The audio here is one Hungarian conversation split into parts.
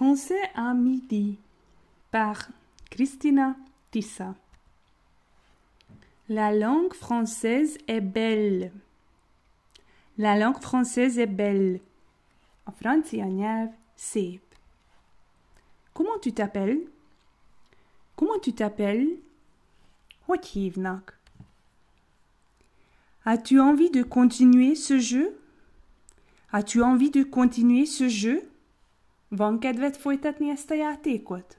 français à midi par Christina Tissa. La langue française est belle. La langue française est belle. Francia nyelv szép. Comment tu t'appelles? Comment tu t'appelles? As-tu envie de continuer ce jeu? As-tu envie de continuer ce jeu? Van kedved folytatni ezt a játékot?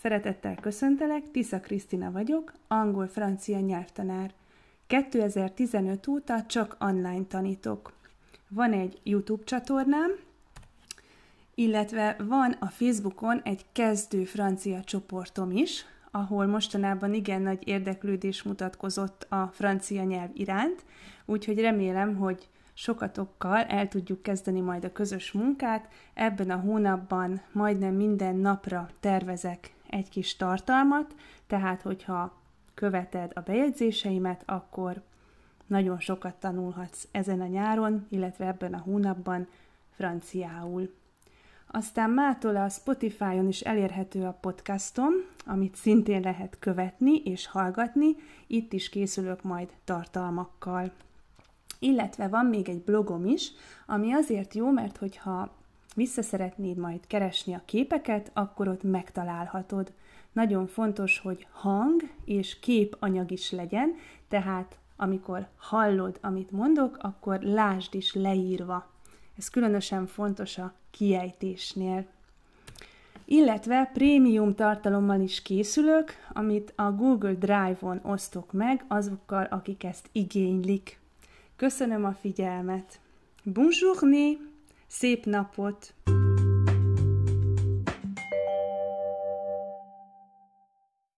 Szeretettel köszöntelek, Tisza Krisztina vagyok, angol-francia nyelvtanár. 2015 óta csak online tanítok. Van egy YouTube csatornám, illetve van a Facebookon egy kezdő francia csoportom is, ahol mostanában igen nagy érdeklődés mutatkozott a francia nyelv iránt, úgyhogy remélem, hogy sokatokkal el tudjuk kezdeni majd a közös munkát. Ebben a hónapban majdnem minden napra tervezek egy kis tartalmat, tehát hogyha követed a bejegyzéseimet, akkor nagyon sokat tanulhatsz ezen a nyáron, illetve ebben a hónapban franciául. Aztán mától a Spotify-on is elérhető a podcastom, amit szintén lehet követni és hallgatni, itt is készülök majd tartalmakkal. Illetve van még egy blogom is, ami azért jó, mert hogyha vissza szeretnéd majd keresni a képeket, akkor ott megtalálhatod. Nagyon fontos, hogy hang és képanyag is legyen, tehát amikor hallod, amit mondok, akkor lásd is leírva. Ez különösen fontos a kiejtésnél. Illetve prémium tartalommal is készülök, amit a Google Drive-on osztok meg azokkal, akik ezt igénylik. Köszönöm a figyelmet! Bonjour, szép napot!